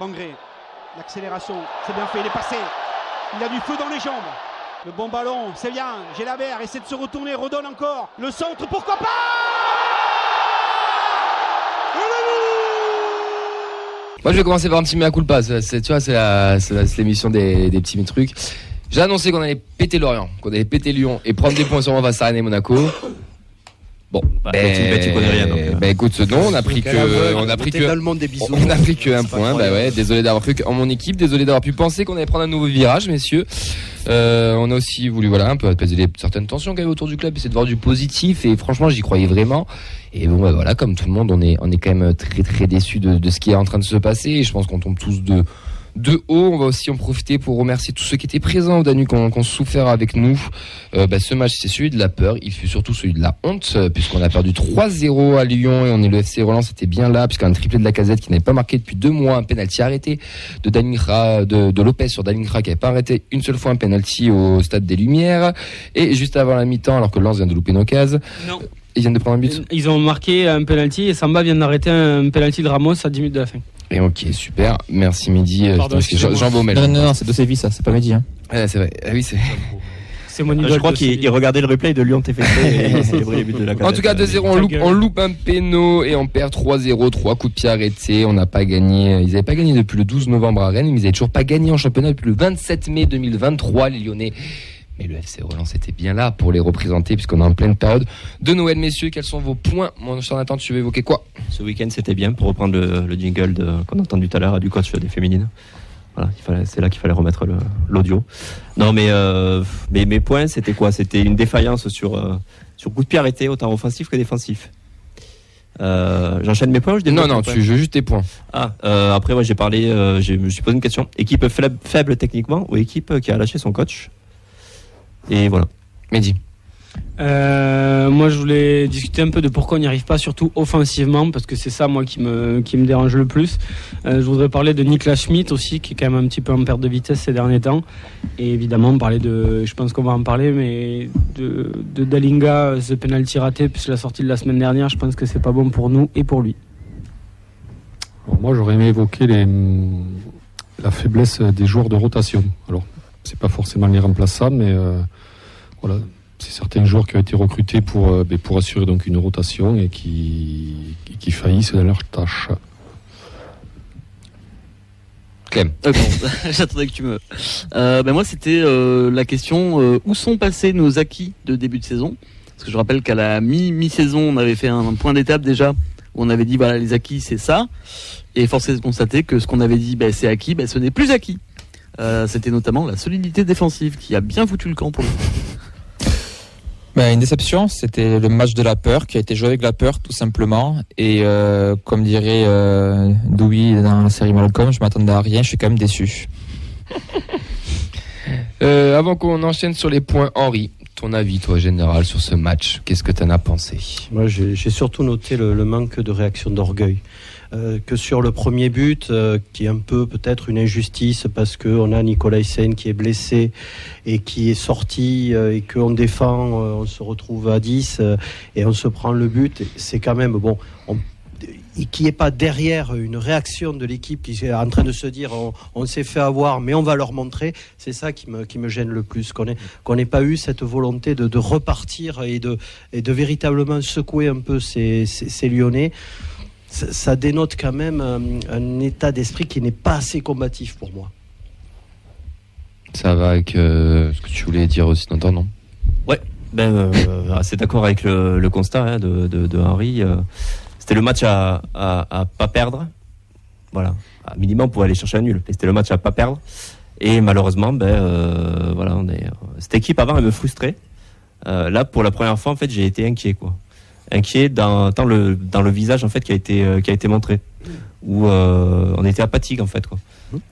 Bangré, l'accélération, c'est bien fait, il est passé. Il a du feu dans les jambes. Le bon ballon, c'est bien. Gélabert essaie de se retourner, redonne encore. Le centre, pourquoi pas? Moi, je vais commencer par un petit mea culpa. C'est, tu vois, c'est, l'émission des, petits trucs. J'ai annoncé qu'on allait péter Lorient, qu'on allait péter Lyon et prendre des points sur Rennes et Monaco. Bon, Bah, tu- bah, tu connais rien, donc, euh. ben, écoute, non, on a pris aveugle, que, on a pris que, des bisous. on a pris que un point. Bah ouais, désolé d'avoir cru en mon équipe, désolé d'avoir pu penser qu'on allait prendre un nouveau virage, messieurs. Euh, on a aussi voulu, voilà, un peu apaiser les- certaines tensions qu'il y avait autour du club, essayer de voir du positif et franchement, j'y croyais vraiment. Et bon, bah voilà, comme tout le monde, on est, on est quand même très, très déçus de, de ce qui est en train de se passer et je pense qu'on tombe tous de, de haut. On va aussi en profiter pour remercier tous ceux qui étaient présents au Danu, qui ont, souffert avec nous. Euh, bah, ce match, c'est celui de la peur. Il fut surtout celui de la honte, euh, puisqu'on a perdu 3-0 à Lyon et on est le FC Roland, c'était bien là, puisqu'un triplé de la casette qui n'avait pas marqué depuis deux mois, un penalty arrêté de Dalingra, de, de Lopez sur Dalingra qui n'avait pas arrêté une seule fois un penalty au stade des Lumières. Et juste avant la mi-temps, alors que Lens vient de louper une occasion, Non. ils viennent de prendre un but. Ils ont marqué un penalty et Samba vient d'arrêter un penalty de Ramos à 10 minutes de la fin. Et ok, super. Merci Mehdi. Euh, Pardon, Jean, excusez-moi. Jean Baumel. Non, non, non, c'est de Séville, ça, c'est pas Mehdi. Hein. Ouais, c'est vrai. Ah oui, c'est. C'est mon idole. Euh, Je crois de qu'il Séville. il regardait le replay de Lyon TFC et il célébrait les buts de la En tout cas, 2-0, on Ta loupe, gueule. on loupe un péno et on perd 3-0, 3 coups de pied arrêtés. On n'a pas gagné. Ils n'avaient pas gagné depuis le 12 novembre à Rennes, mais ils n'avaient toujours pas gagné en championnat depuis le 27 mai 2023, les Lyonnais. Mais le FC Roland, c'était bien là pour les représenter, puisqu'on est en pleine période de Noël, messieurs. Quels sont vos points Mon cher Nathan, tu veux évoquer quoi Ce week-end, c'était bien pour reprendre le, le jingle qu'on a entendu tout à l'heure du coach des féminines. Voilà, c'est là qu'il fallait remettre l'audio. Non, mais, euh, mais mes points, c'était quoi? C'était une défaillance sur, euh, sur coup de pied arrêté, autant offensif que défensif. Euh, J'enchaîne mes points ou je Non, non, tu veux juste tes points. Ah, après, moi, j'ai parlé, je me suis posé une question. Équipe faible, faible techniquement ou équipe qui a lâché son coach? Et voilà. Mehdi. Euh, moi, je voulais discuter un peu de pourquoi on n'y arrive pas, surtout offensivement, parce que c'est ça, moi, qui me, qui me dérange le plus. Euh, je voudrais parler de Niklas Schmidt aussi, qui est quand même un petit peu en perte de vitesse ces derniers temps. Et évidemment, parler de, je pense qu'on va en parler, mais de, de Dalinga, ce penalty raté, puisque la sortie de la semaine dernière, je pense que c'est pas bon pour nous et pour lui. Alors, moi, j'aurais aimé évoquer les, la faiblesse des joueurs de rotation. Alors, c'est pas forcément les remplaçants, mais euh, voilà, c'est certains joueurs qui ont été recrutés pour, euh, ben, pour assurer donc une rotation et qui, qui, qui faillissent dans leur tâche. Clem. Euh, J'attendais que tu me. Euh, ben moi, c'était euh, la question euh, où sont passés nos acquis de début de saison? Parce que je rappelle qu'à la mi mi-saison, on avait fait un, point d'étape déjà où on avait dit voilà les acquis c'est ça, et force est de constater que ce qu'on avait dit ben, c'est acquis, ben, ce n'est plus acquis. Euh, c'était notamment la solidité défensive qui a bien foutu le camp pour nous. Ben, une déception, c'était le match de la peur qui a été joué avec la peur tout simplement. Et euh, comme dirait euh, Dewey dans la série Malcolm, je m'attendais à rien, je suis quand même déçu. Euh, avant qu'on enchaîne sur les points, Henri, ton avis, toi, général, sur ce match, qu'est-ce que tu en as pensé? Moi, j'ai surtout noté le, le manque de réaction d'orgueil. Euh, que sur le premier but, euh, qui est un peu peut-être une injustice parce qu'on a Nicolas Hyssen qui est blessé et qui est sorti euh, et qu'on défend, on se retrouve à 10 euh, et on se prend le but. C'est quand même bon. On, n'y ait pas derrière une réaction de l'équipe qui est en train de se dire on, s'est fait avoir mais on va leur montrer, c'est ça qui me, qui gêne le plus, qu'on ait- qu'on n'ait pas eu cette volonté de, repartir et de, et de véritablement secouer un peu ces, ces, ces Lyonnais. Ça, ça dénote quand même un, un état d'esprit qui n'est pas assez combatif pour moi. Ça va avec euh, ce que tu voulais dire aussi, Nathan, non? Ben, euh, assez d'accord avec le, le constat hein, de, de, de Henri. euh, c'était le match à, à, à pas perdre. Voilà. À minimum pour aller chercher un nul. Mais C'était le match à pas perdre. Et malheureusement, ben, euh, voilà, on est, cette équipe avant, elle me frustrait. Euh, là, pour la première fois, en fait, j'ai été inquiet, quoi. Inquiet dans, dans le, dans le visage, en fait, qui a été, euh, qui a été montré. Où euh, on était apathique, en fait, quoi.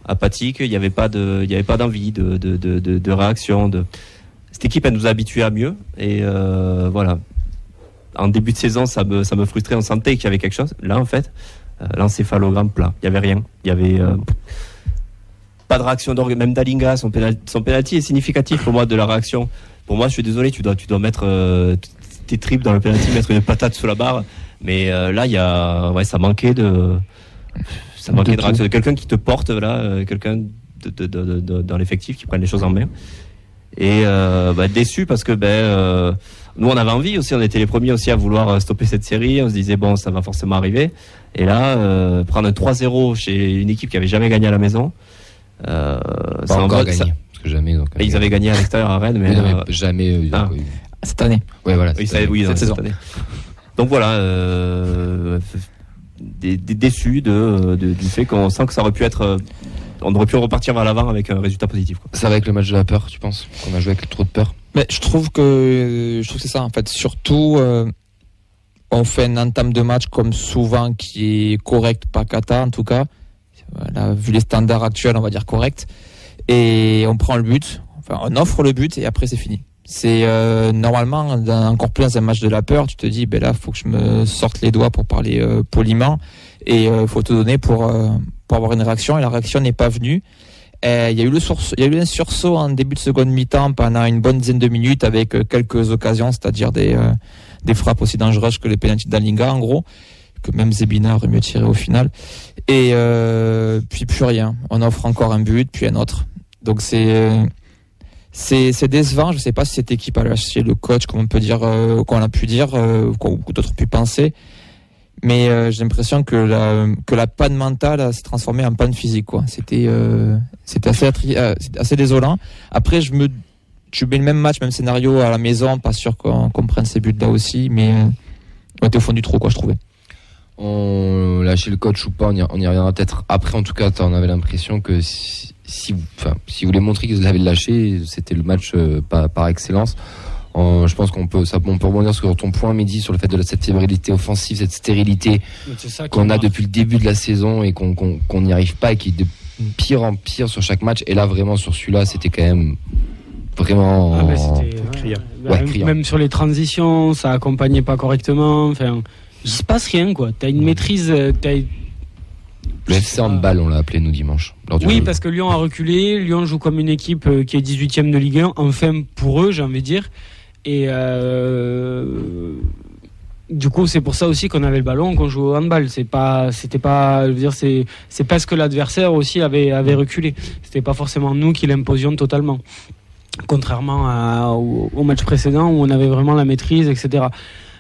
Apathique, il n'y avait pas de, il y avait pas d'envie, de, de, de, réaction, de, cette équipe, elle nous a habitués à mieux. Et euh, voilà. En début de saison, ça me, ça me frustrait. On sentait qu'il y avait quelque chose. Là, en fait, l'encéphalogramme plat. Il n'y avait rien. Il y avait euh, pas de réaction d'orgue. Même Dalinga, son, pénal, son penalty est significatif pour moi de la réaction. Pour moi, je suis désolé, tu dois, tu dois mettre euh, tes tripes dans le penalty, mettre une patate sous la barre. Mais euh, là, il y a, ouais, ça manquait de. Ça manquait De de de quelqu'un qui te porte, là, euh, quelqu'un de, dans l'effectif qui prenne les choses en main. Et euh, bah, déçu parce que ben euh, nous on avait envie aussi, on était les premiers aussi à vouloir stopper cette série. On se disait bon ça va forcément arriver. Et là prendre un 3-0 chez une équipe qui avait jamais gagné à la maison. Euh, Pas ça encore gagné. ça- parce que jamais. donc, et ils avaient gagné à l'extérieur à Rennes, mais, Mais non, mais jamais. ah. oui. Cette année. Ouais, voilà. oui, ça- cette saison. année. Donc voilà, euh, des, des- déçus de, de- du fait qu'on sent que ça aurait pu être, euh, on aurait pu repartir vers l'avant avec un résultat positif. Quoi. Ça va avec le match de la peur, tu penses Qu'on a joué avec trop de peur? Mais je trouve que je trouve que c'est ça en fait. Surtout, euh, on fait une entame de match comme souvent qui est correct, pas cata en tout cas. Voilà, vu les standards actuels, on va dire correct. Et on prend le but, enfin on offre le but et après c'est fini. C'est euh, normalement encore plus un match de la peur, tu te dis ben là faut que je me sorte les doigts pour parler euh, poliment et euh, faut te donner pour euh, pour avoir une réaction et la réaction n'est pas venue. Il y a eu le sursaut, il y a eu un sursaut en début de seconde mi-temps pendant une bonne dizaine de minutes avec euh, quelques occasions, c'est-à-dire des euh, des frappes aussi dangereuses que les pénaltys d'Alinga en gros, que même Zebina aurait mieux tiré au final. Et puis plus rien. On offre encore un but, puis un autre. Donc c'est c'est décevant. Je sais pas si cette équipe a lâché le coach, comme on peut dire, euh, qu'on a pu dire, euh, que d'autres pu penser. Mais euh, j'ai l'impression que la que la panne mentale s'est transformée en panne physique. Euh, c'était assez désolant. Après, je me je mets le même match, même scénario à la maison. Pas sûr qu'on qu'on prenne ces buts là aussi, mais on était au fond du trou, quoi, je trouvais. On lâchait le coach ou pas, on y, on y reviendra peut-être après. En tout cas, on avait l'impression que si, si, vous- enfin, si vous voulez montrer qu'ils avaient lâché, c'était le match euh, par, par excellence. Euh, je pense qu'on peut, ça, on peut rebondir sur ton point, Mehdi, sur le fait de la- cette fébrilité offensive, cette stérilité qu'on a depuis le début de la saison et qu'on n'y arrive pas et qui est de pire en pire sur chaque match. Et là, vraiment, sur celui-là, c'était quand même vraiment. Ah, c'était- criant. ouais, criant. même sur les transitions, ça accompagnait pas correctement. Enfin, il se passe rien quoi. T'as une maîtrise. euh, t'as- le FC handball, on l'a appelé nous dimanche. Lors du Oui, parce que Lyon a reculé. Lyon joue comme une équipe euh, qui est 18ème de Ligue 1. Enfin, pour eux, j'ai envie de dire. Et euh, du coup, c'est pour ça aussi qu'on avait le ballon, qu'on joue au handball. C'est pas, c'était pas, je veux dire, c'est, c'est parce que l'adversaire aussi avait, avait reculé. C'était pas forcément nous qui l'imposions totalement. Contrairement à- au, au match précédent où on avait vraiment la maîtrise, etc.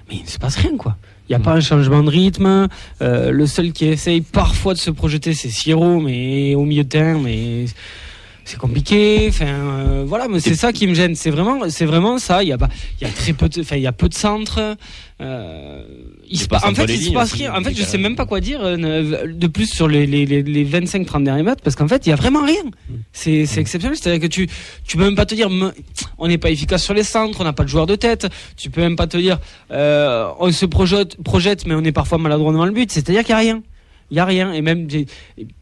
Mais il ne se passe rien, quoi. Il n'y a pas un changement de rythme. Euh, le seul qui essaye parfois de se projeter, c'est Siro, mais au milieu de mais c'est compliqué. Enfin, euh, voilà, mais c'est ça qui me gêne. C'est vraiment, c'est vraiment ça. Il y a pas, il y a très peu de, enfin, il y a peu de centres. Euh, il se pa- passes en fait, il se passe rien. En fait, je sais même pas quoi dire euh, de plus sur les, les, les, les 25-30 derniers mètres parce qu'en fait, il y a vraiment rien. C'est, c'est exceptionnel. C'est-à-dire que tu, tu peux même pas te dire, on n'est pas efficace sur les centres, on n'a pas de joueur de tête. Tu peux même pas te dire, euh, on se projette, projette, mais on est parfois maladroit devant le but. C'est-à-dire qu'il y a rien. Il y a rien et même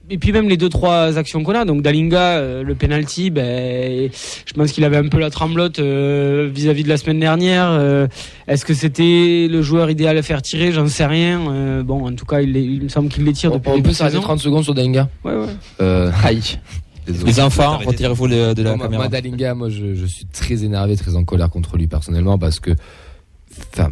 et puis même les deux trois actions qu'on a donc Dalinga euh, le penalty ben je pense qu'il avait un peu la tremblote euh, vis-à-vis de la semaine dernière euh, est-ce que c'était le joueur idéal à faire tirer? J'en sais rien Euh, bon en tout cas il, me semble qu'il les tire on, depuis on peut s'arrêter saison. 30 secondes sur Dalinga ouais ouais euh, Aïe. désolé. Les enfants, retirez-vous de, de la Non, moi- caméra. Moi, Dalinga, moi, je, je suis très énervé, très en colère contre lui personnellement parce que, enfin,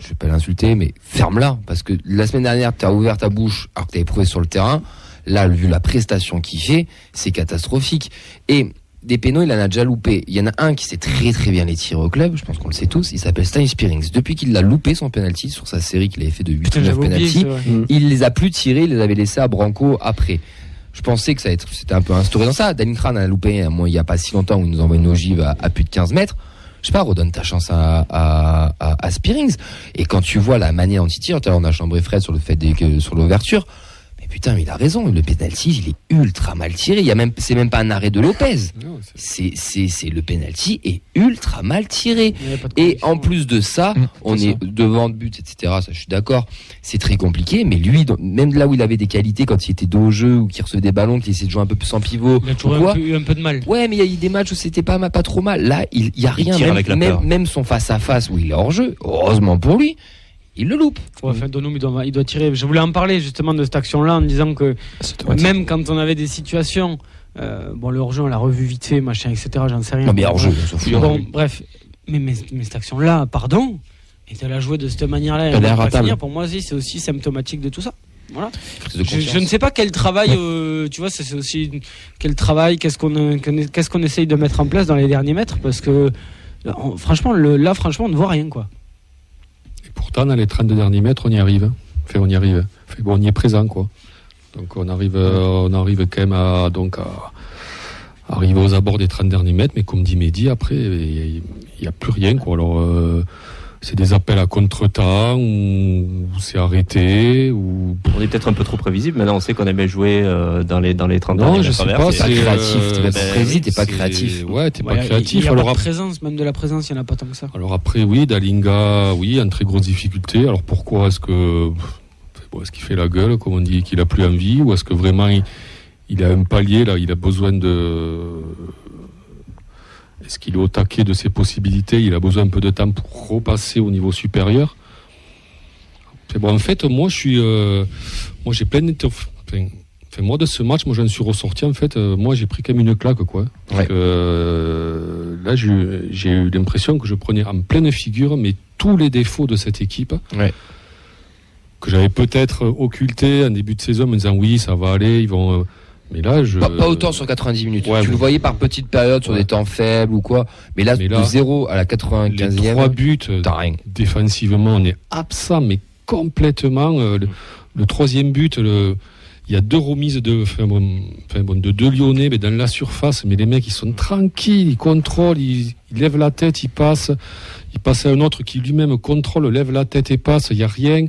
je vais pas l'insulter, mais ferme-la parce que la semaine dernière, tu as ouvert ta bouche alors que tu avais prouvé sur le terrain. Là, vu la prestation qu'il fait, c'est catastrophique. Et des pénaux, il en a déjà loupé. Il y en a un qui sait très très bien les tirer au club, je pense qu'on le sait tous. Il s'appelle Stein Spearings. Depuis qu'il a loupé son penalty sur sa série qu'il avait fait de 8 putain ou 9 j'avais oublié penalty, il les a plus tirés, il les avait laissés à Branco après. Je pensais que ça c'était un peu instauré dans ça. Danny Kran a loupé un mois il y a pas si longtemps où il nous envoie une ogive à, à plus de 15 mètres. Je sais pas, redonne ta chance à, à, à, à Spearings. Et quand tu vois la manière dont il tire, on a chambré Fred sur le fait des, sur l'ouverture. Mais putain, mais il a raison. Le penalty, il est ultra mal tiré. Il y a même, c'est même pas un arrêt de Lopez. Non, c'est- C'est, le penalty est ultra mal tiré. Il Et en plus de ça, Mmh, on est ça. devant de but, etc. Ça, je suis d'accord. C'est très compliqué. Mais lui, même là où il avait des qualités, quand il était dos au jeu ou qu'il recevait des ballons, qu'il essayait de jouer un peu plus en pivot, il a toujours ou quoi, un peu, eu un peu de mal Ouais, mais il y a eu des matchs où c'était pas, pas trop mal. Là, il il y a Il rien. tire Même, avec la même, peur. même son face à face où il est hors jeu. Heureusement pour lui, il le loupe. Ouais, enfin, Donum, il doit, il doit tirer. Je voulais en parler justement de cette action-là en disant que automatique. même quand on avait des situations, euh, bon, le hors-jeu, on l'a revu vite fait, machin, etc. J'en sais rien. Non, mais hors jeu, on s'en fout. Bon, bref, mais, mais, mais cette action-là, pardon, et de la jouer de cette manière-là, Elle ratable. finir, pour moi aussi, c'est aussi symptomatique de tout ça. Voilà. Je, ne sais pas quel travail, euh, tu vois, c'est aussi quel travail, qu'est-ce qu'on euh, qu'est-ce qu'on essaye de mettre en place dans les derniers mètres, parce que franchement, le, là, franchement, on ne voit rien, quoi. Pourtant, dans les 32 derniers mètres, on y arrive. Enfin, on y arrive. Bon, on y est présent, quoi. Donc, on arrive, euh, on arrive quand même à, donc, à arriver aux abords des 30 derniers mètres. Mais comme dit Mehdi, après, il n'y a, plus rien, quoi. Alors, euh, c'est des appels à contre-temps, ou, ou c'est arrêté, ou. On est peut-être un peu trop prévisible. Maintenant, on sait qu'on aimait jouer euh, dans les dans les 30 Non, je sais pas, c'est créatif, t'es pas précis, t'es pas c'est- créatif. Ouais, t'es Ouais, pas créatif. Il y a Alors, pas de après- présence, même de la présence, il n'y en a pas tant que ça. Alors après, oui, Dalinga, oui, en très grosse difficulté. Alors pourquoi est-ce que bon, est-ce qu'il fait la gueule, comme on dit, qu'il a plus envie, ou est-ce que vraiment il, il a un palier là, il a besoin de est-ce qu'il est au taquet de ses possibilités? Il a besoin un peu de temps pour repasser au niveau supérieur. Bon. En fait, moi, je suis, euh, moi, j'ai plein d'inter- enfin, moi de ce match, moi, j'en suis ressorti. En fait, euh, moi, j'ai pris quand même une claque, quoi. Ouais. euh, là, j'ai eu- j'ai eu l'impression que je prenais en pleine figure, mais tous les défauts de cette équipe. Ouais. Que j'avais peut-être occulté en début de saison, en me disant oui, ça va aller, ils vont. Mais là, je. Pas, pas autant sur 90 minutes. Ouais, tu le voyais par petites périodes sur Ouais. des temps faibles ou quoi. Mais là, Mais de là, 0 à la les 95e, trois buts, euh, t'as rien. défensivement, on est absent, mais complètement. euh, le, le troisième but, le- il y a deux remises de, enfin, bon, enfin, bon, de deux Lyonnais, mais dans la surface, mais les mecs, ils sont tranquilles, ils contrôlent, ils, ils lèvent la tête, ils passent. Ils passent à un autre qui lui-même contrôle, lève la tête et passe, il n'y a rien.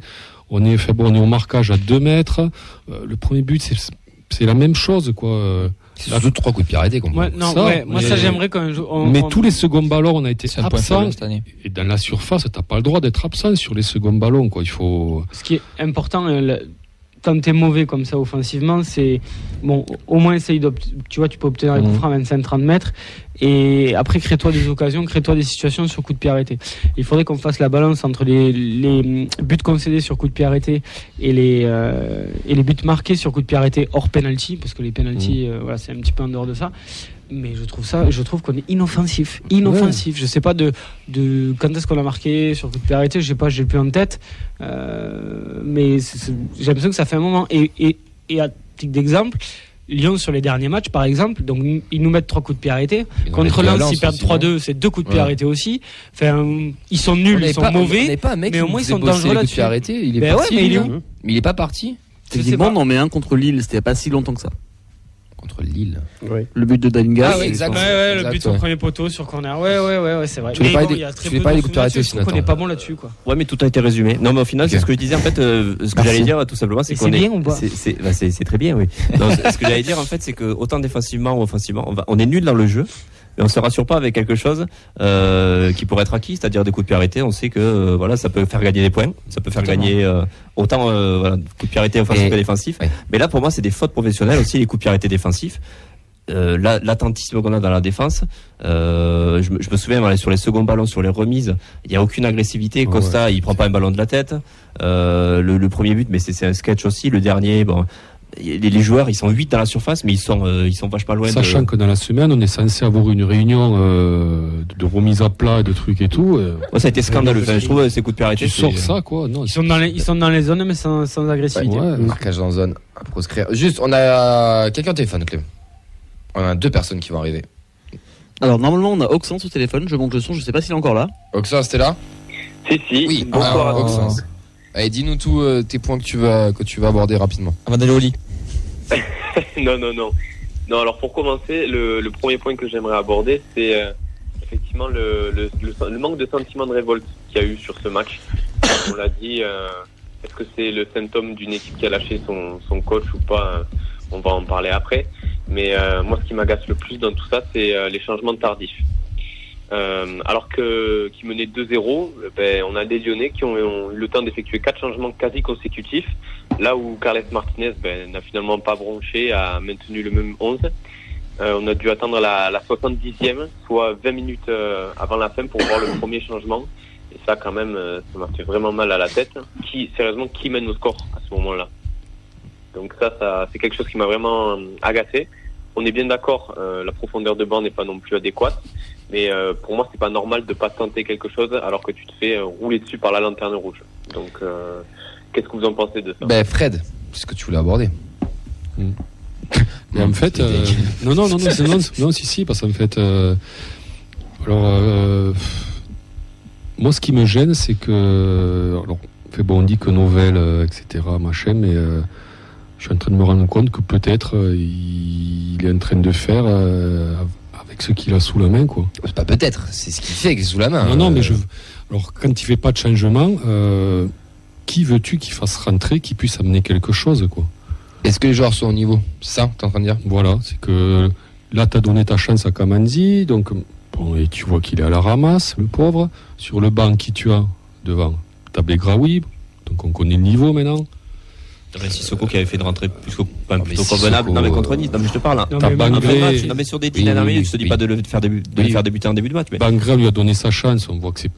On est, enfin, bon, on est au marquage à deux mètres. Euh, le premier but, c'est c'est la même chose, quoi. C'est surtout trois coups de pied arrêtés qu'on Ouais, non, Ça, ouais, moi, mais- ça, j'aimerais quand même. on- Mais on- tous les seconds ballons, on a été C'est un point absents. cette année. Et dans la surface, t'as pas le droit d'être absent sur les seconds ballons, quoi. Il faut. ce qui est important euh, quand tu es mauvais comme ça offensivement, c'est bon, au moins essaye d'obt- tu vois, tu peux obtenir un coup Mhm. franc à 25-30 mètres et après crée-toi des occasions, crée-toi des situations sur coup de pied arrêté. Il faudrait qu'on fasse la balance entre les, les buts concédés sur coup de pied arrêté et les euh, et les buts marqués sur coup de pied arrêté hors penalty parce que les penalty euh, voilà, c'est un petit peu en dehors de ça. Mais je trouve ça, je trouve qu'on est inoffensif, inoffensif. Je sais pas de, de quand est-ce qu'on a marqué sur coup de pied arrêté, je sais pas, j'ai plus en tête. Euh, mais j'ai l'impression que ça fait un moment. Et, et, et à titre d'exemple, Lyon sur les derniers matchs, par exemple, donc ils nous mettent trois coups de pied arrêtés. Contre Lens, ils perdent aussi, 3-2, c'est deux coups de pied Ouais. arrêtés aussi. Enfin, ils sont On nuls, ils sont pas- mauvais. n'avait pas un mec mais au moins, ils sont dangereux là-dessus. Il est Ben parti, ouais, mais il est où Mais il est pas parti Techniquement, on en met un contre Lille, c'était pas si longtemps que ça. Contre Lille. Le but de Dalinga. Ah c'est- exact. Ouais, ouais, le Exact, but sur ouais. premier poteau sur corner. Ouais, ouais, ouais, ouais c'est vrai. Tu Mais bon, des- il y a très peu parler de coups de arrêtés Je trouve qu'on n'est pas bon là-dessus, quoi. Ouais, mais tout a été résumé. Non, mais au final, c'est ce que je disais. En fait, euh, ce que j'allais dire, tout simplement, c'est qu'on c'est est. bien ou pas c'est- c'est bah, c'est- c'est très bien, oui. Non, ce ce que j'allais dire, en fait, c'est que autant défensivement ou offensivement, on, va, on est nul dans le jeu. Mais on se rassure pas avec quelque chose euh, qui pourrait être acquis, c'est-à-dire des coups de pied arrêtés. On sait que euh, voilà, ça peut faire gagner des points, ça peut faire gagner euh, autant voilà, coups de pied arrêtés offensifs Et- que défensifs. ouais. Mais là, pour moi, c'est des fautes professionnelles aussi les coups de pied arrêtés défensifs. La- L'attentisme qu'on a dans la défense, je, me- je me souviens voilà, sur les seconds ballons, sur les remises, il n'y a aucune agressivité. Ouais, Costa, il prend pas un ballon de la tête. Le, le premier but, mais c'est un sketch aussi. Le dernier, bon, les, les joueurs, ils sont 8 dans la surface, mais ils sont, euh, ils sont vachement loin. Sachant de... que dans la semaine, on est censé avoir une réunion euh, de remise à plat et de trucs et tout. euh, Ouais, ça a été scandaleux. Enfin, je trouve ces coups de pied arrêtés. tu sors ça, quoi. Non, Ils sont dans les, ils sont dans les zones, mais sans, sans agressivité. Ouais. Marquage dans zone à proscrire. Juste, on a quelqu'un au téléphone, Clem. On a deux personnes qui vont arriver. Alors normalement on a Oxens au téléphone, je monte le son, je sais pas s'il est encore là. Oxens, t'es là? Si, si. Oui, Bonsoir alors, à tous. Oxens. Allez, dis-nous tous euh, tes points que tu vas, que tu vas aborder rapidement. Avant d'aller au lit. non, non, non. Non, alors pour commencer, le, le premier point que j'aimerais aborder, c'est euh, effectivement le, le, le- le manque de sentiment de révolte qu'il y a eu sur ce match. On l'a dit, euh, est-ce que c'est le symptôme d'une équipe qui a lâché son, son coach ou pas On va en parler après. Mais euh, moi, ce qui m'agace le plus dans tout ça, c'est euh, les changements tardifs. Euh, alors que qui menait 2-0, euh, ben, on a des Lyonnais qui ont, ont eu le temps d'effectuer quatre changements quasi consécutifs, là où Carles Martinez ben, n'a finalement pas bronché, a maintenu le même 11. Euh, on a dû attendre la, la 70e, soit 20 minutes euh, avant la fin pour voir le premier changement. Et ça, quand même, euh, ça m'a fait vraiment mal à la tête. Qui, sérieusement, qui mène au score à ce moment-là? Donc ça, ça c'est quelque chose qui m'a vraiment euh, agacé. On est bien d'accord, euh, la profondeur de banc n'est pas non plus adéquate. Mais euh, pour moi, c'est pas normal de pas tenter quelque chose alors que tu te fais euh, rouler dessus par la lanterne rouge. Donc, euh, qu'est-ce que vous en pensez de ça? Ben, Fred, c'est ce que tu voulais aborder. Mais en fait, euh, non, non, non, non, non, non, si, si, parce qu'en fait, euh, alors, euh, moi, ce qui me gêne, c'est que, alors, fait, bon, on dit que Novelle, euh, etc., machin, mais euh, je suis en train de me rendre compte que peut-être euh, il, est en train de faire euh, avec ce qu'il a sous la main, quoi. C'est pas peut-être, c'est ce qu'il fait avec sous la main. Non, non, mais Euh, je, alors, quand il fait pas de changement, qui veux-tu qu'il fasse rentrer, qui puisse amener quelque chose, quoi? Est-ce que les joueurs sont au niveau? C'est ça que t'es en train de dire? Voilà, c'est que là, tu as donné ta chance à Kamanzi, donc bon, et tu vois qu'il est à la ramasse, le pauvre. Sur le banc, qui tu as devant Tu as Begraoui, donc on connaît le niveau maintenant. T'avais Sissoko qui avait fait une rentrée plus qu'au- enfin, mais plutôt convenable. Non, mais contre Nice. Non, mais je te parle. hein. Non, mais Un Bangré, match. Non, mais sur des dix dernières minutes, je te dis oui. pas de le faire, débu- de Oui. le faire débuter en début de match. Mais Bangré lui a donné sa chance, on voit que c'est.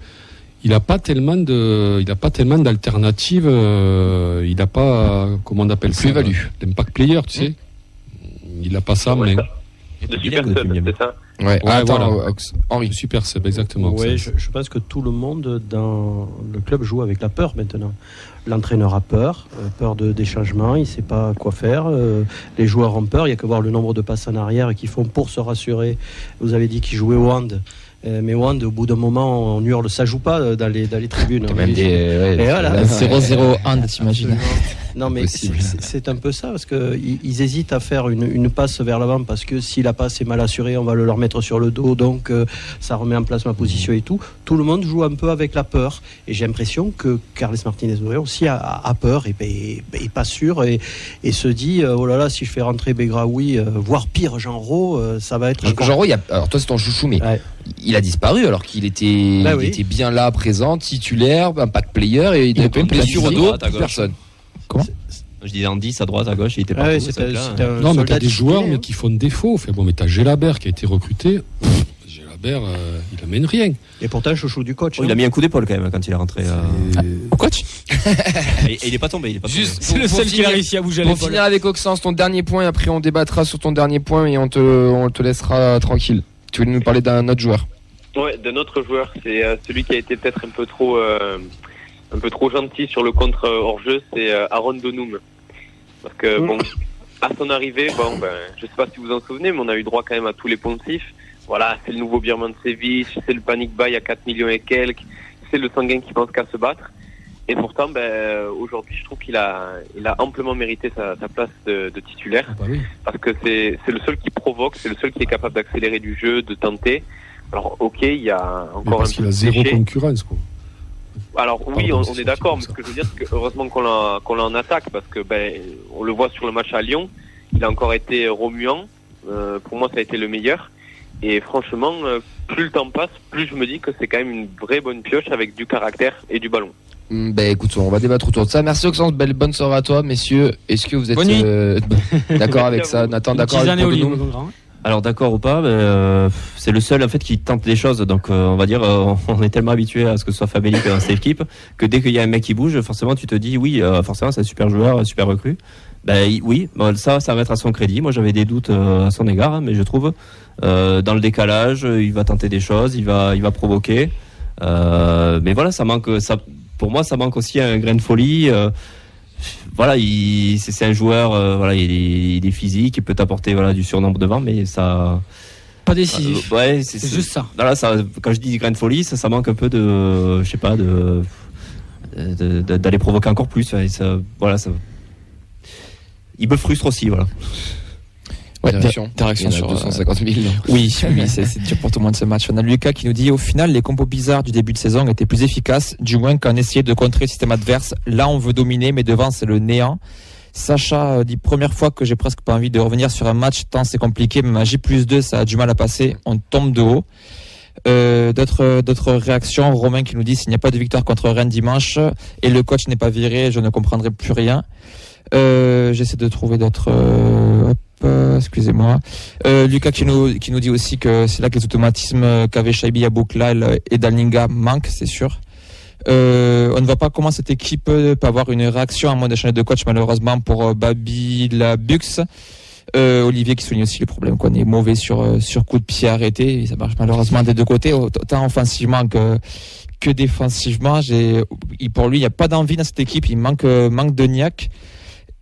Il n'a pas tellement de, il a pas tellement d'alternatives. euh, il n'a pas, comment on appelle ça Plus-value. euh, L'impact player, tu sais. Il n'a pas ça, Ouais, mais ça. De Il super sub, c'est ça Ouais, Ouais, Ah, attends, voilà. Ox- Henri. super sub, exactement. Oui, ça. je, je pense que tout le monde dans le club joue avec la peur maintenant. L'entraîneur a peur, euh, peur de, des changements, il ne sait pas quoi faire. euh, les joueurs ont peur, il n'y a que voir le nombre de passes en arrière qu'ils font pour se rassurer. Vous avez dit qu'ils jouaient au hand, euh, mais au hand, au bout d'un moment, on hurle, ça joue pas dans les, dans les tribunes. Même des. ouais, Et voilà. là, 0-0 hand, t'imagines. Non, mais c'est un peu ça, parce qu'ils ils hésitent à faire une, une passe vers l'avant, parce que si la passe est mal assurée, on va le leur mettre sur le dos, donc euh, ça remet en place ma position et tout. Tout le monde joue un peu avec la peur, et j'ai l'impression que Carles Martinez aussi a, a peur, et, et, et pas sûr, et, et se dit, euh, oh là là, si je fais rentrer Begraoui, euh, voire pire, Jean Rau, euh, ça va être encore... Il y a- alors toi c'est ton chouchou, mais Ouais. il a disparu alors qu'il était, Bah oui. était bien là, présent, titulaire, impact player, et il Il avait est pas une blessure au dos, droite, à je disais en 10 à droite, à gauche, il était Ah partout. ouais, c'était mec-là. c'était un Non, mais t'as des joueurs mais hein. qui font défaut. Fait, bon, mais t'as Gélabert qui a été recruté. Pff, Gélabert, euh, il amène rien. Et pourtant, chouchou du coach. Oh, il hein. a mis un coup d'épaule quand même quand il est rentré. euh, Au coach Et, et il est pas tombé. Il est pas tombé. Juste C'est le seul qui a réussi à bouger Pour l'épaule. finir avec Oxens, ton dernier point, et après on débattra sur ton dernier point et on te, on te laissera tranquille. Tu voulais nous parler d'un autre joueur? Ouais, d'un autre joueur, c'est euh, celui qui a été peut-être un peu trop, euh, un peu trop gentil sur le contre euh, hors jeu, c'est euh, Aaron Donum. Parce que Mm. bon, à son arrivée, bon, ben, je sais pas si vous vous en souvenez, mais on a eu droit quand même à tous les poncifs. Voilà, c'est le nouveau Birman Sevic, c'est le panic buy à 4 millions et quelques, c'est le sanguin qui pense qu'à se battre. Et pourtant, ben, aujourd'hui, je trouve qu'il a, il a amplement mérité sa, sa place de, de titulaire parce que c'est c'est le seul qui provoque, c'est le seul qui est capable d'accélérer du jeu, de tenter. Alors ok, il y a mais encore parce un qu'il peu a de zéro concurrence. Quoi. Alors oui, Pardon, on, est d'accord, mais ce que je veux dire, c'est que heureusement qu'on l'a qu'on l'a en attaque parce que ben on le voit sur le match à Lyon, il a encore été remuant. Euh, pour moi, ça a été le meilleur. Et franchement, euh, plus le temps passe, plus je me dis que c'est quand même une vraie bonne pioche avec du caractère et du ballon. Hmm, Ben écoute, on va débattre autour de ça. Merci Oxens, belle bonne soirée à toi, messieurs. Est-ce que vous êtes euh, d'accord avec ça. Nathan, d'accord avec Alors d'accord ou pas, euh, c'est le seul en fait qui tente des choses. Donc euh, on va dire, euh, on est tellement habitué à ce que ce soit Fabelli dans cette équipe que dès qu'il y a un mec qui bouge, forcément tu te dis oui, euh, forcément c'est un super joueur, un super recrue. Ben oui, bon, ça, ça va mettre à son crédit. Moi j'avais des doutes euh, à son égard, hein, mais je trouve euh, dans le décalage, il va tenter des choses, il va, il va provoquer. Mais voilà, ça manque, ça, pour moi ça manque aussi un grain de folie. Voilà, il, c'est, c'est un joueur, euh, voilà, il est, il est physique, il peut t'apporter voilà du surnombre devant, mais ça. Pas décisif. Euh, ouais, c'est, juste ça. Voilà, ça, quand je dis grain de folie, ça, ça manque un peu de, je sais pas, de- d'aller provoquer encore plus. ouais, ça, voilà, ça. Il me frustre aussi, voilà. Ouais, Il y en a sur, euh, 250 000. non Oui, oui, c'est dur pour tout le monde ce match. On a Lucas qui nous dit au final, les compos bizarres du début de saison étaient plus efficaces, du moins qu'en essayer de contrer le système adverse. Là, on veut dominer, mais devant, c'est le néant. Sacha euh, dit première fois que j'ai presque pas envie de revenir sur un match tant c'est compliqué. Même à J plus 2, ça a du mal à passer. On tombe de haut. Euh, d'autres d'autres réactions. Romain qui nous dit s'il n'y a pas de victoire contre Rennes dimanche et le coach n'est pas viré, je ne comprendrai plus rien. Euh, J'essaie de trouver d'autres. euh, euh, excusez-moi. Euh, Lucas qui nous, qui nous dit aussi que c'est là que les automatismes qu'avait Shaibi Abouklal et Dalninga manquent, c'est sûr. Euh, on ne voit pas comment cette équipe peut avoir une réaction à moins de changer de coach malheureusement pour euh, Babi Labux. Euh, Olivier qui souligne aussi le problème qu'on est mauvais sur euh, sur coup de pied arrêté. Ça marche malheureusement des deux côtés, autant offensivement que que défensivement. J'ai, pour lui, il n'y a pas d'envie dans cette équipe. Il manque euh, manque de niaque.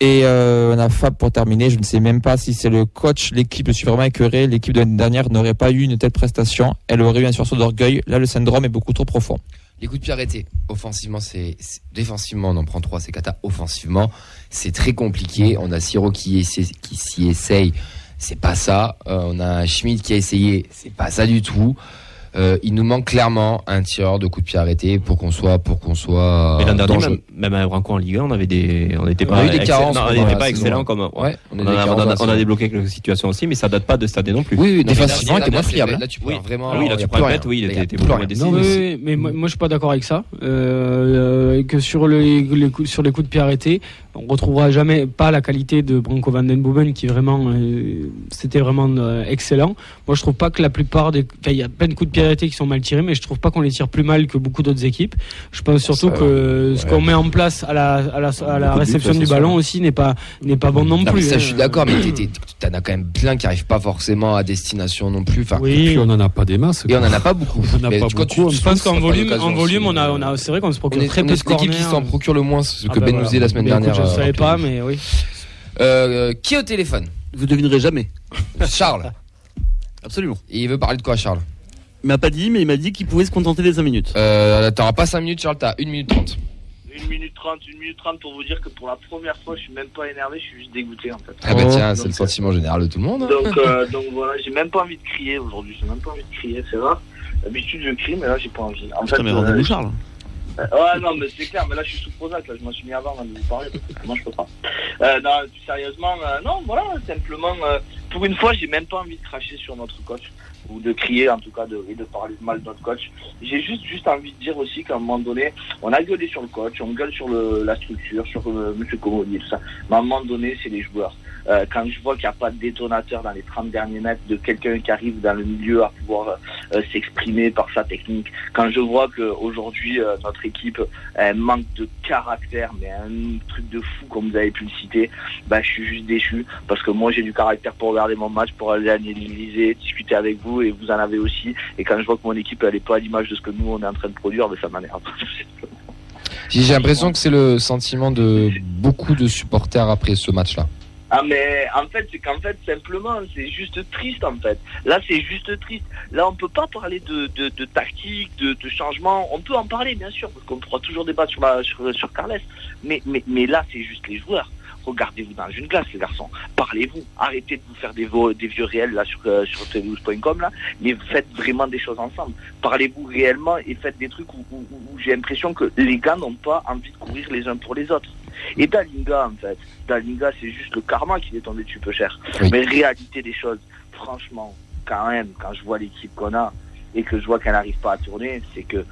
Et euh, on a Fab pour terminer. Je ne sais même pas si c'est le coach, l'équipe. Je suis vraiment écœuré. L'équipe de l'année dernière n'aurait pas eu une telle prestation. Elle aurait eu un sursaut d'orgueil. Là, le syndrome est beaucoup trop profond. Les coups de pied arrêtés. Offensivement, c'est défensivement, on en prend trois, c'est cata. Offensivement, c'est très compliqué. On a Siro qui, essaie- qui s'y essaye, c'est pas ça. Euh, on a Schmidt qui a essayé, c'est pas ça du tout. Euh, il nous manque clairement un tireur de coups de pied arrêtés pour qu'on soit, pour qu'on soit. Mais l'an dernier, même, même à Branco en Ligue 1, on avait des, on n'était On pas, a eu des excell- carences non, on pendant n'était pas excellent comme, Ouais, on a on, on on débloqué quelques situations aussi, mais ça date pas de cette année non plus. Oui, oui, défensivement, était moins fiable. Là, tu peux Oui. vraiment. Ah oui, là, tu y a prends bête, oui, il était-. Non, mais moi, je suis pas d'accord avec ça. Euh, euh, que sur les, sur les coups de pied arrêtés, on retrouvera jamais pas la qualité de Branko van den Booven qui vraiment c'était vraiment excellent. Moi, je trouve pas que la plupart des, il y a plein de coups de pied arrêtés qui sont mal tirés, mais je trouve pas qu'on les tire plus mal que beaucoup d'autres équipes. Je pense surtout Ça, que ce qu'on met en place à la, à la, à la Beaucoup de réception du ballon aussi n'est pas n'est pas bon non, plus. ça, je suis d'accord, mais t'en as quand même plein qui arrivent pas forcément à destination non plus. Enfin, Et Oui. puis on n'en a pas des masses. et on en a pas beaucoup. On en a Mais pas quand tu- beaucoup. tu Je pense qu'en volume, en volume, on a, euh, on a, c'est vrai qu'on se On procure est, très on peu de l'équipe qui corners. s'en procure le moins, ce que Ah bah Ben voilà. nous disait la semaine Mais écoute, dernière. je euh, savais pas, mais oui. Euh, qui est au téléphone? Vous devinerez jamais. Charles. Absolument. Et il veut parler de quoi, Charles? Il m'a pas dit, mais il m'a dit qu'il pouvait se contenter des 5 minutes. euh, T'auras pas 5 minutes, Charles, t'as 1 minute 30. Une minute trente, une minute trente pour vous dire que pour la première fois, je suis même pas énervé, je suis juste dégoûté en fait. Ah bah Oh. tiens, c'est le sentiment général de tout le monde. hein. Donc, euh, donc voilà, j'ai même pas envie de crier aujourd'hui, j'ai même pas envie de crier, c'est rare. D'habitude je crie, mais là j'ai pas envie. En Putain, mais euh, rendez-vous Charles. euh, ouais, non, mais c'est clair, mais là je suis sous Prozac, là je m'en suis mis avant avant de vous parler, parce que moi je peux pas. Euh, non, plus sérieusement, euh, non, voilà, simplement, euh, pour une fois, j'ai même pas envie de cracher sur notre coach, ou de crier en tout cas, de, et de parler mal de notre coach. J'ai juste, juste envie de dire aussi qu'à un moment donné, on a gueulé sur le coach, on gueule sur le, la structure, sur euh, M. Comodi et tout ça. Mais à un moment donné, c'est les joueurs. Euh, quand je vois qu'il n'y a pas de détonateur dans les 30 derniers mètres de quelqu'un qui arrive dans le milieu à pouvoir euh, s'exprimer par sa technique, quand je vois qu'aujourd'hui euh, notre équipe manque de caractère, mais un truc de fou comme vous avez pu le citer, bah, je suis juste déçu parce que moi j'ai du caractère pour regarder mon match, pour aller analyser, discuter avec vous et vous en avez aussi. Et quand je vois que mon équipe elle est pas à l'image de ce que nous on est en train de produire, bah, ça m'énerve. J'ai j'ai l'impression que c'est le sentiment de beaucoup de supporters après ce match-là. Ah mais en fait c'est qu'en fait simplement c'est juste triste en fait. Là c'est juste triste. Là on peut pas parler de, de, de tactique, de, de changement. On peut en parler bien sûr parce qu'on pourra toujours débattre sur la sur, sur Carles. Mais, mais mais là c'est juste les joueurs. Regardez-vous dans une glace les garçons. Parlez-vous. Arrêtez de vous faire des, vieux réels là sur euh, sur là. Mais faites vraiment des choses ensemble. Parlez-vous réellement et faites des trucs où, où- où- où j'ai l'impression que les gars n'ont pas envie de courir les uns pour les autres. Et Dalinga en fait. Dalinga, c'est juste le karma qui est tombé dessus peu cher. Oui. Mais réalité des choses, franchement, quand même, quand je vois l'équipe qu'on a et que je vois qu'elle n'arrive pas à tourner, c'est que,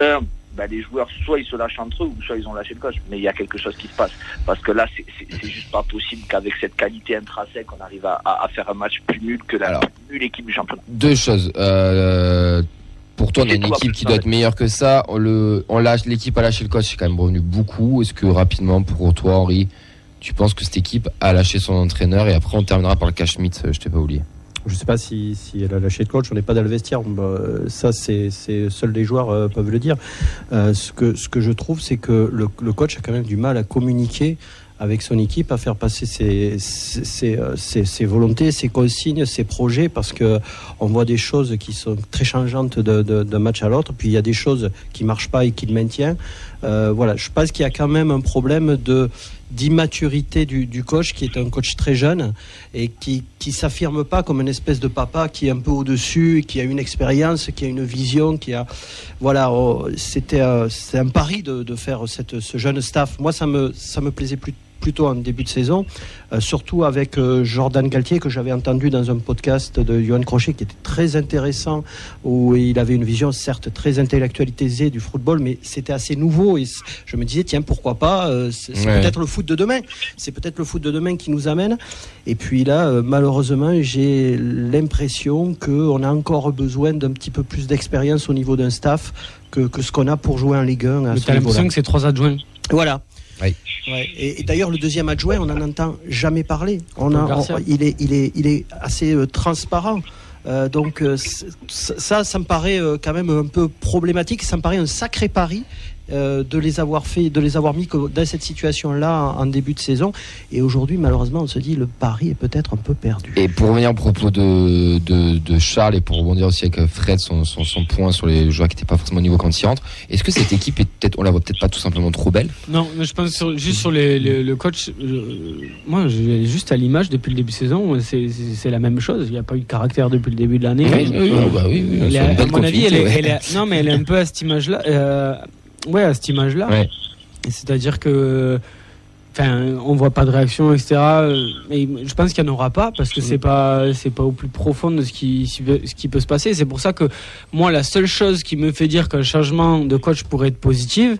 un, bah, les joueurs, soit ils se lâchent entre eux, ou soit ils ont lâché le coach. Mais il y a quelque chose qui se passe. Parce que là, c'est- juste pas possible qu'avec cette qualité intrinsèque, on arrive à, faire un match plus nul que la Alors. plus nulle équipe du championnat. Deux choses. Euh, pour toi, on a une équipe qui doit être meilleure que ça. On le, on lâche, l'équipe a lâché le coach, c'est quand même revenu beaucoup. Est-ce que rapidement, pour toi, Henri, tu penses que cette équipe a lâché son entraîneur et après on terminera par le cash euh, je t'ai pas oublié? Je ne sais pas si, si elle a lâché le coach, on n'est pas dans le vestiaire. Bah, ça, c'est seuls les joueurs euh, peuvent le dire. Euh, ce, que, ce que je trouve, c'est que le, le coach a quand même du mal à communiquer avec son équipe, à faire passer ses, ses, ses, euh, ses- volontés, ses consignes, ses projets, parce que on voit des choses qui sont très changeantes d'un match à l'autre, puis il y a des choses qui marchent pas et qui le maintiennent. Euh, voilà, je pense qu'il y a quand même un problème de d'immaturité du, du coach, qui est un coach très jeune et qui qui s'affirme pas comme une espèce de papa qui est un peu au-dessus, qui a une expérience, qui a une vision, qui a voilà, oh, c'était euh, c'est un pari de, de faire cette, ce jeune staff. Moi, ça me ça me plaisait plus- plutôt en début de saison, euh, surtout avec euh, Jordan Galtier que j'avais entendu dans un podcast de Johan Crochet qui était très intéressant, où il avait une vision certes très intellectualisée du football, mais c'était assez nouveau et je me disais tiens pourquoi pas, euh, c'est Ouais. peut-être le foot de demain, c'est peut-être le foot de demain qui nous amène. Et puis là, euh, malheureusement, j'ai l'impression qu'on a encore besoin d'un petit peu plus d'expérience au niveau d'un staff que, que ce qu'on a pour jouer en Ligue 1 à Mais ce niveau-là. l'impression que c'est trois adjoints. Voilà. Oui. Ouais. Et, et d'ailleurs, le deuxième adjoint, on n'en entend jamais parler. On a, Paul Garcia. on- il, est, il, est, il est assez euh, transparent. Euh, donc euh, ça, ça me paraît euh, quand même un peu problématique. Ça me paraît un sacré pari euh, de les avoir fait, de les avoir mis dans cette situation-là en, en début de saison. Et aujourd'hui, malheureusement, on se dit le pari est peut-être un peu perdu. Et pour revenir au propos de, de, de Charles et pour rebondir aussi avec Fred, son, son, son point sur les joueurs qui n'étaient pas forcément au niveau quand il rentre, est-ce que cette équipe est peut-être, on la voit peut-être pas tout simplement trop belle? Non, mais je pense sur- juste sur les, les- le coach. euh, moi, j'ai juste à l'image depuis le début de saison, c'est- c'est c'est la même chose. Il n'y a pas eu de caractère depuis le début de l'année. Oui, oui, oui, Euh, bah oui, oui, à mon avis, elle est, elle est- non, mais elle est un peu à cette image-là. euh, ouais, à cette image-là. Ouais. C'est-à-dire que. Enfin, on voit pas de réaction, etc. euh, Mais je pense qu'il n'y en aura pas parce que c'est pas, c'est pas au plus profond de ce qui, ce qui peut se passer. C'est pour ça que moi, la seule chose qui me fait dire qu'un changement de coach pourrait être positif,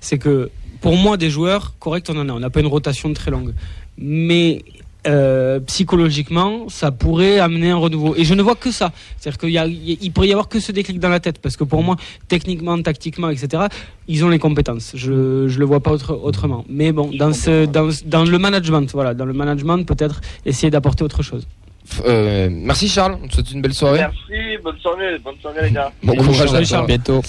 c'est que pour moi, des joueurs corrects, on en a. On n'a pas une rotation très longue, mais euh, psychologiquement, ça pourrait amener un renouveau. Et je ne vois que ça. C'est-à-dire qu'il y a- il pourrait y avoir que ce déclic dans la tête, parce que pour moi, techniquement, tactiquement, etc., ils ont les compétences. Je je le vois pas autre- autrement. Mais bon, dans ce dans, ce- dans le management, voilà, dans le management, peut-être essayer d'apporter autre chose. Euh, Merci Charles, on te souhaite une belle soirée. Merci, bonne soirée, bonne soirée les gars. Bon courage à Salut, toi. Charles. Bientôt.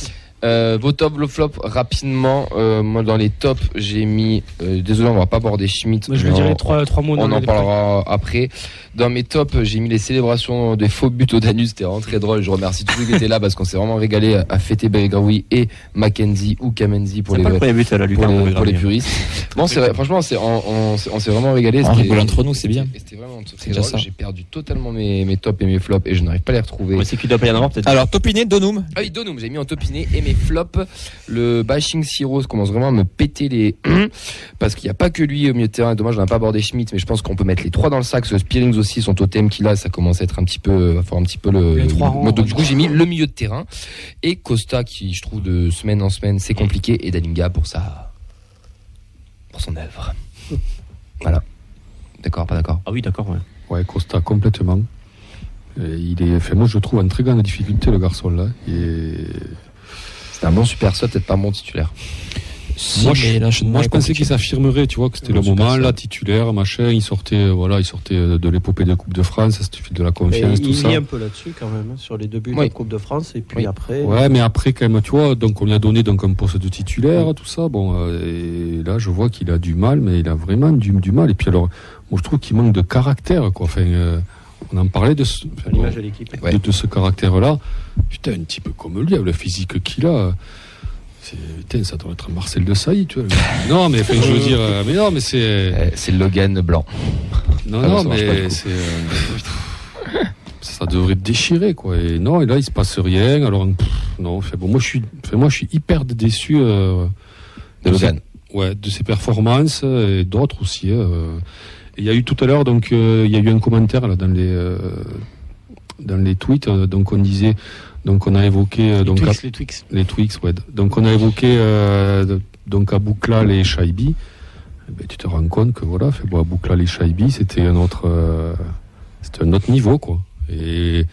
Euh, vos top, vos flop rapidement. Euh, moi dans les tops, j'ai mis. euh, désolé, on va pas aborder Schmidt. Moi, je vais dire trois trois mots. On en parlera après. Dans mes tops, j'ai mis les célébrations des faux buts au Danus. C'était vraiment très drôle. Je remercie tous ceux qui étaient là parce qu'on s'est vraiment régalé à- à fêter Belgraoui et Mackenzie ou Kamenzi pour les, pas le premier but à la pour les, pour les puristes. Bon, c'est vrai, franchement, c'est, on, on, s'est- on s'est vraiment régalé. On rigole entre nous, c'est bien. C'était vraiment très déjà drôle. ça. J'ai perdu totalement mes, mes tops et mes flops et je n'arrive pas à les retrouver. C'est qu'il doit peut-être. Alors, Topiné, Donum. Ah oui, Donum, j'ai mis en topiné et mes flops. Le bashing Siro commence vraiment à me péter les parce qu'il n'y a pas que lui au milieu de terrain. Dommage, on n'a pas abordé Schmidt, mais je pense qu'on peut mettre les trois dans le sac. Ce Spearings aussi, son totem qu'il a, ça commence à être un petit peu, va faire un petit peu le. Les trois le- rangs, donc du coup, j'ai mis le milieu de terrain et Costa qui, je trouve, de semaine en semaine, c'est compliqué et Dalinga pour sa, pour son œuvre. Voilà. D'accord, pas d'accord? Ah oui, d'accord. Ouais. Ouais, Costa, complètement. Et il est, fait, moi, je le trouve en très grande difficulté, le garçon là. Et C'est un bon super sub, peut-être pas un bon titulaire. Si, moi, je, moi, pensais qu'il s'affirmerait, tu vois, que c'était le moment, là, titulaire, machin. Il sortait, euh, voilà, il sortait euh, de l'épopée de Coupe de France, ça suffit de la confiance, tout il ça. lit un peu là-dessus quand même, hein, sur les deux buts Oui. de Coupe de France. Et puis Oui. après, Ouais, mais après, quand même, tu vois, donc on lui a donné donc un poste de titulaire, tout ça. Bon, euh, et là, je vois qu'il a du mal, mais il a vraiment du, du mal. Et puis alors, moi, je trouve qu'il manque de caractère, quoi. Enfin, euh, on en parlait de ce, enfin, bon, de. Ouais. ce caractère-là. Putain, un type comme lui, avec le physique qu'il a. c'est- Putain, ça doit être un Marcel de Sailly, tu vois. Non, mais enfin, je veux dire, euh, mais non, mais c'est. Euh, C'est Logan blanc. Non, Ah non, mais c'est. euh, ça devrait déchirer, quoi. Et non, et là, il se passe rien. Alors, pff, non, fait, bon, moi, je suis, fait, moi, je suis hyper déçu. euh, De ses- Logan. ouais, de ses performances et d'autres aussi. Il y a eu tout à l'heure, donc, euh, il y a eu un commentaire là dans les euh, dans les tweets. euh, donc, on disait, donc, on a évoqué Les donc Twix, les Twix. les Twix, ouais. Donc on a évoqué donc Abouklal et Shaibi. Eh ben, tu te rends compte que voilà, fait bon, Abouklal et Shaibi, c'était un autre, c'était un autre niveau quoi. Et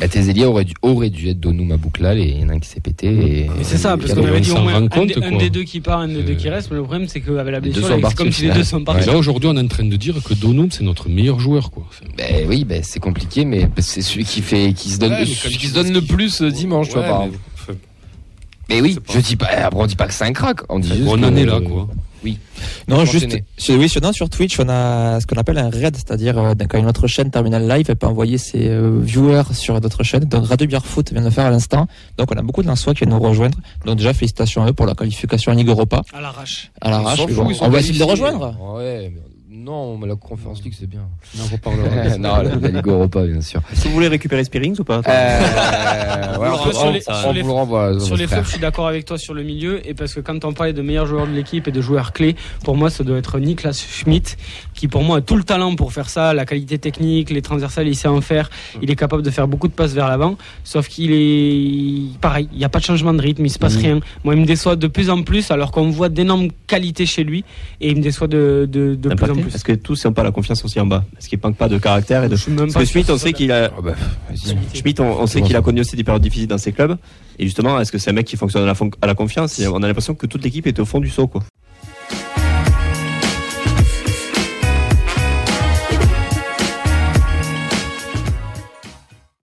La Tézélia aurait dû, aurait dû être Donum à Bouklal et il y en a un qui s'est pété. Et, c'est ça, parce qu'on on avait dit au moins un, compte, un des deux qui part, un des deux Euh, qui reste. Mais le problème, c'est qu'avec la blessure, sont c'est comme si les deux sont et partis. là aujourd'hui, on est en train de dire que Donum c'est notre meilleur joueur quoi. Ben oui, ben c'est compliqué, mais c'est celui qui fait, qui se donne, Ouais, mais celui comme qui se donne le plus euh, dimanche, tu vois, par mais, exemple. enfin, Mais oui, je dis pas, après on dit pas que c'est un crack, on dit juste on en est là quoi. Non, Faut juste, sur, oui, sur, non, sur Twitch, on a ce qu'on appelle un raid, c'est-à-dire euh, quand une autre chaîne terminale live, elle peut envoyer ses euh, viewers sur d'autres chaînes. Donc Radio Bière Foot vient de le faire à l'instant. Donc on a beaucoup de Lensois qui viennent nous rejoindre. Donc déjà félicitations à eux pour la qualification en Ligue Europa À l'arrache. à l'arrache. On va essayer de les rejoindre. Ouais, mais non, mais la Conference League c'est bien. On en reparlera. non, la, la Ligue Europa bien sûr. Que vous voulez récérer Spearings ou pas Euh, ouais, on, Sur on- les- on sur les- vous le renvoie. Sur votre les frère. flops, je suis d'accord avec toi sur le milieu. Et parce que quand on parlait de meilleurs joueurs de l'équipe et de joueurs clés, pour moi, ça doit être Niklas Schmidt, qui pour moi a tout le talent pour faire ça, la qualité technique, les transversales, il sait en faire. Il est capable de faire beaucoup de passes vers l'avant. Sauf qu'il est pareil, il n'y a pas de changement de rythme, il se passe Mhm. rien. Moi, il me déçoit de plus en plus, alors qu'on voit d'énormes qualités chez lui. Et il me déçoit de, de, de plus en plus. Parce que tous n'ont pas la confiance aussi en bas? Parce qu'il manque pas de caractère et de. Je suis même Parce que sûr Schmitt, on sait qu'il a. Ah bah. Schmitt, on, on sait qu'il a connu aussi des périodes difficiles dans ses clubs. Et justement, est-ce que c'est un mec qui fonctionne à la, fon- à la confiance? Et On a l'impression que toute l'équipe est au fond du saut, quoi.